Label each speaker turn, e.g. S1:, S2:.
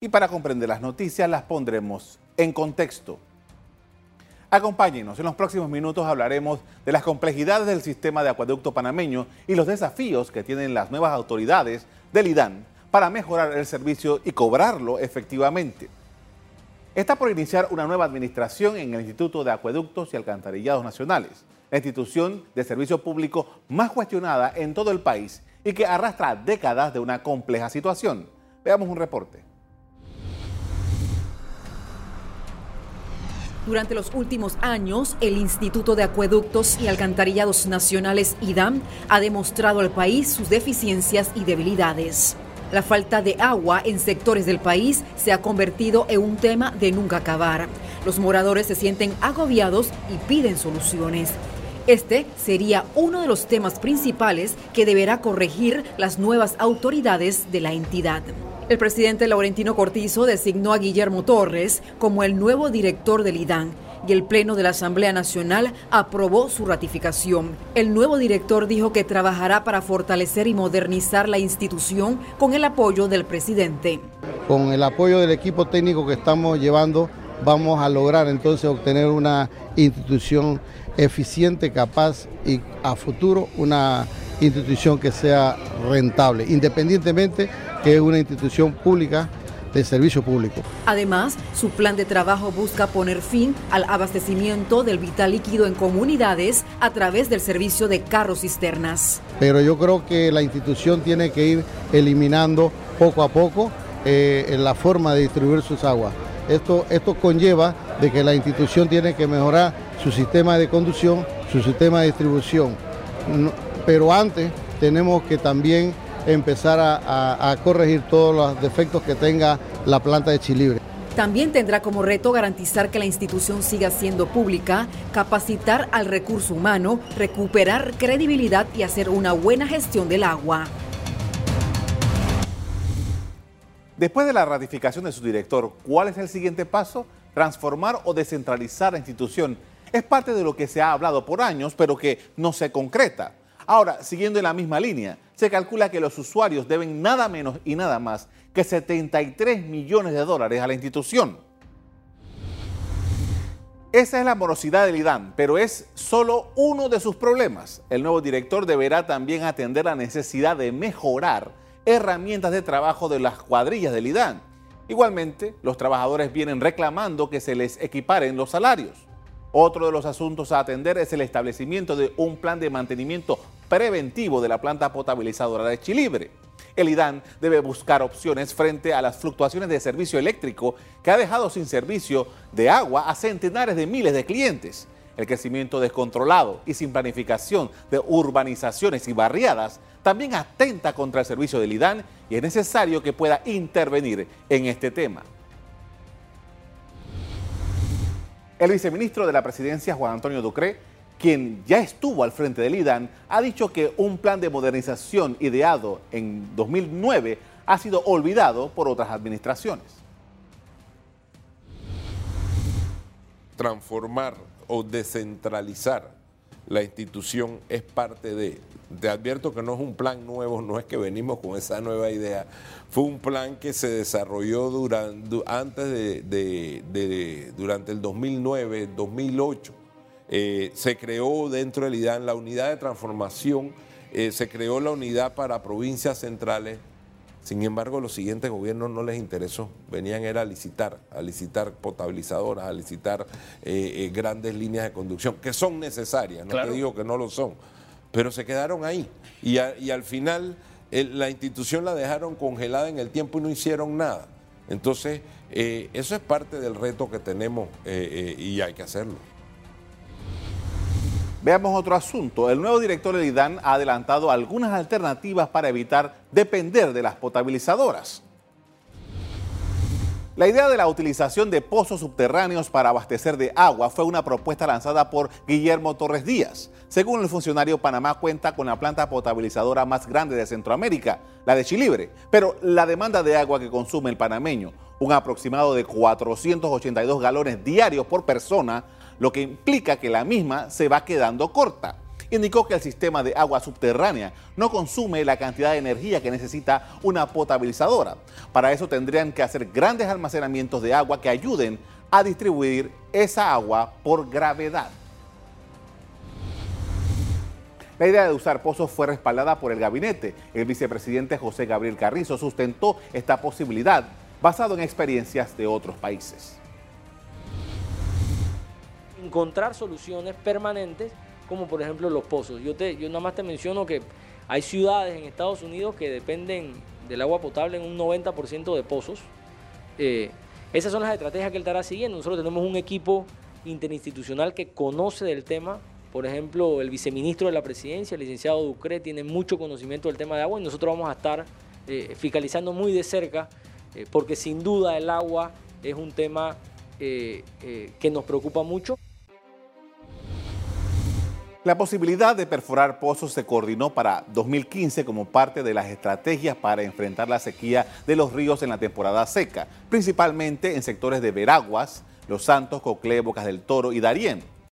S1: Y para comprender las noticias las pondremos en contexto. Acompáñenos, en los próximos minutos hablaremos de las complejidades del sistema de acueducto panameño y los desafíos que tienen las nuevas autoridades del IDAN para mejorar el servicio y cobrarlo efectivamente. Está por iniciar una nueva administración en el Instituto de Acueductos y Alcantarillados Nacionales, la institución de servicio público más cuestionada en todo el país y que arrastra décadas de una compleja situación. Veamos un reporte.
S2: Durante los últimos años, el Instituto de Acueductos y Alcantarillados Nacionales, IDAM, ha demostrado al país sus deficiencias y debilidades. La falta de agua en sectores del país se ha convertido en un tema de nunca acabar. Los moradores se sienten agobiados y piden soluciones. Este sería uno de los temas principales que deberá corregir las nuevas autoridades de la entidad. El presidente Laurentino Cortizo designó a Guillermo Torres como el nuevo director del IDAN y el Pleno de la Asamblea Nacional aprobó su ratificación. El nuevo director dijo que trabajará para fortalecer y modernizar la institución con el apoyo del presidente.
S3: Con el apoyo del equipo técnico que estamos llevando, vamos a lograr entonces obtener una institución eficiente, capaz y a futuro una institución que sea rentable, independientemente que es una institución pública de servicio público.
S2: Además, su plan de trabajo busca poner fin al abastecimiento del vital líquido en comunidades a través del servicio de carros cisternas.
S3: Pero yo creo que la institución tiene que ir eliminando poco a poco eh, la forma de distribuir sus aguas. Esto, esto conlleva de que la institución tiene que mejorar su sistema de conducción, su sistema de distribución. Pero antes tenemos que también empezar a, corregir todos los defectos que tenga la planta de Chilibre.
S2: También tendrá como reto garantizar que la institución siga siendo pública, capacitar al recurso humano, recuperar credibilidad y hacer una buena gestión del agua.
S1: Después de la ratificación de su director, ¿cuál es el siguiente paso? Transformar o descentralizar la institución. Es parte de lo que se ha hablado por años, pero que no se concreta. Ahora, siguiendo en la misma línea, se calcula que los usuarios deben nada menos y nada más que 73 millones de dólares a la institución. Esa es la morosidad del IDAN, pero es solo uno de sus problemas. El nuevo director deberá también atender la necesidad de mejorar herramientas de trabajo de las cuadrillas del IDAN. Igualmente, los trabajadores vienen reclamando que se les equiparen los salarios. Otro de los asuntos a atender es el establecimiento de un plan de mantenimiento preventivo de la planta potabilizadora de Chilibre. El IDAN debe buscar opciones frente a las fluctuaciones de servicio eléctrico que ha dejado sin servicio de agua a centenares de miles de clientes. El crecimiento descontrolado y sin planificación de urbanizaciones y barriadas también atenta contra el servicio del IDAN y es necesario que pueda intervenir en este tema. El viceministro de la presidencia, Juan Antonio Ducré, quien ya estuvo al frente del IDAN, ha dicho que un plan de modernización ideado en 2009 ha sido olvidado por otras administraciones.
S4: Transformar o descentralizar la institución es parte de. Te advierto que no es un plan nuevo, no es que venimos con esa nueva idea. Fue un plan que se desarrolló durante, antes de, durante el 2009, 2008. Eh, se creó dentro del IDAN la unidad de transformación, eh, se creó la unidad para provincias centrales. Sin embargo, los siguientes gobiernos no les interesó. Venían era a licitar, a licitar potabilizadoras, a licitar eh, grandes líneas de conducción, que son necesarias, no te digo que no lo son, pero se quedaron ahí. Y, al final la institución la dejaron congelada en el tiempo y no hicieron nada. Entonces, eso es parte del reto que tenemos y hay que hacerlo.
S1: Veamos otro asunto. El nuevo director del IDAN ha adelantado algunas alternativas para evitar depender de las potabilizadoras. La idea de la utilización de pozos subterráneos para abastecer de agua fue una propuesta lanzada por Guillermo Torres Díaz. Según el funcionario, Panamá cuenta con la planta potabilizadora más grande de Centroamérica, la de Chilibre, pero la demanda de agua que consume el panameño, un aproximado de 482 galones diarios por persona, lo que implica que la misma se va quedando corta. Indicó que el sistema de agua subterránea no consume la cantidad de energía que necesita una potabilizadora. Para eso tendrían que hacer grandes almacenamientos de agua que ayuden a distribuir esa agua por gravedad. La idea de usar pozos fue respaldada por el gabinete. El vicepresidente José Gabriel Carrizo sustentó esta posibilidad basado en experiencias de otros países.
S5: Encontrar soluciones permanentes como por ejemplo los pozos. Yo, te, yo nada más te menciono que hay ciudades en Estados Unidos que dependen del agua potable en un 90% de pozos. Eh, esas son las estrategias que él estará siguiendo. Nosotros tenemos un equipo interinstitucional que conoce del tema, por ejemplo, el viceministro de la presidencia, el licenciado Ducre, tiene mucho conocimiento del tema de agua y nosotros vamos a estar eh, fiscalizando muy de cerca, eh, porque sin duda el agua es un tema eh, que nos preocupa mucho.
S1: La posibilidad de perforar pozos se coordinó para 2015 como parte de las estrategias para enfrentar la sequía de los ríos en la temporada seca, principalmente en sectores de Veraguas, Los Santos, Coclé, Bocas del Toro y Darién.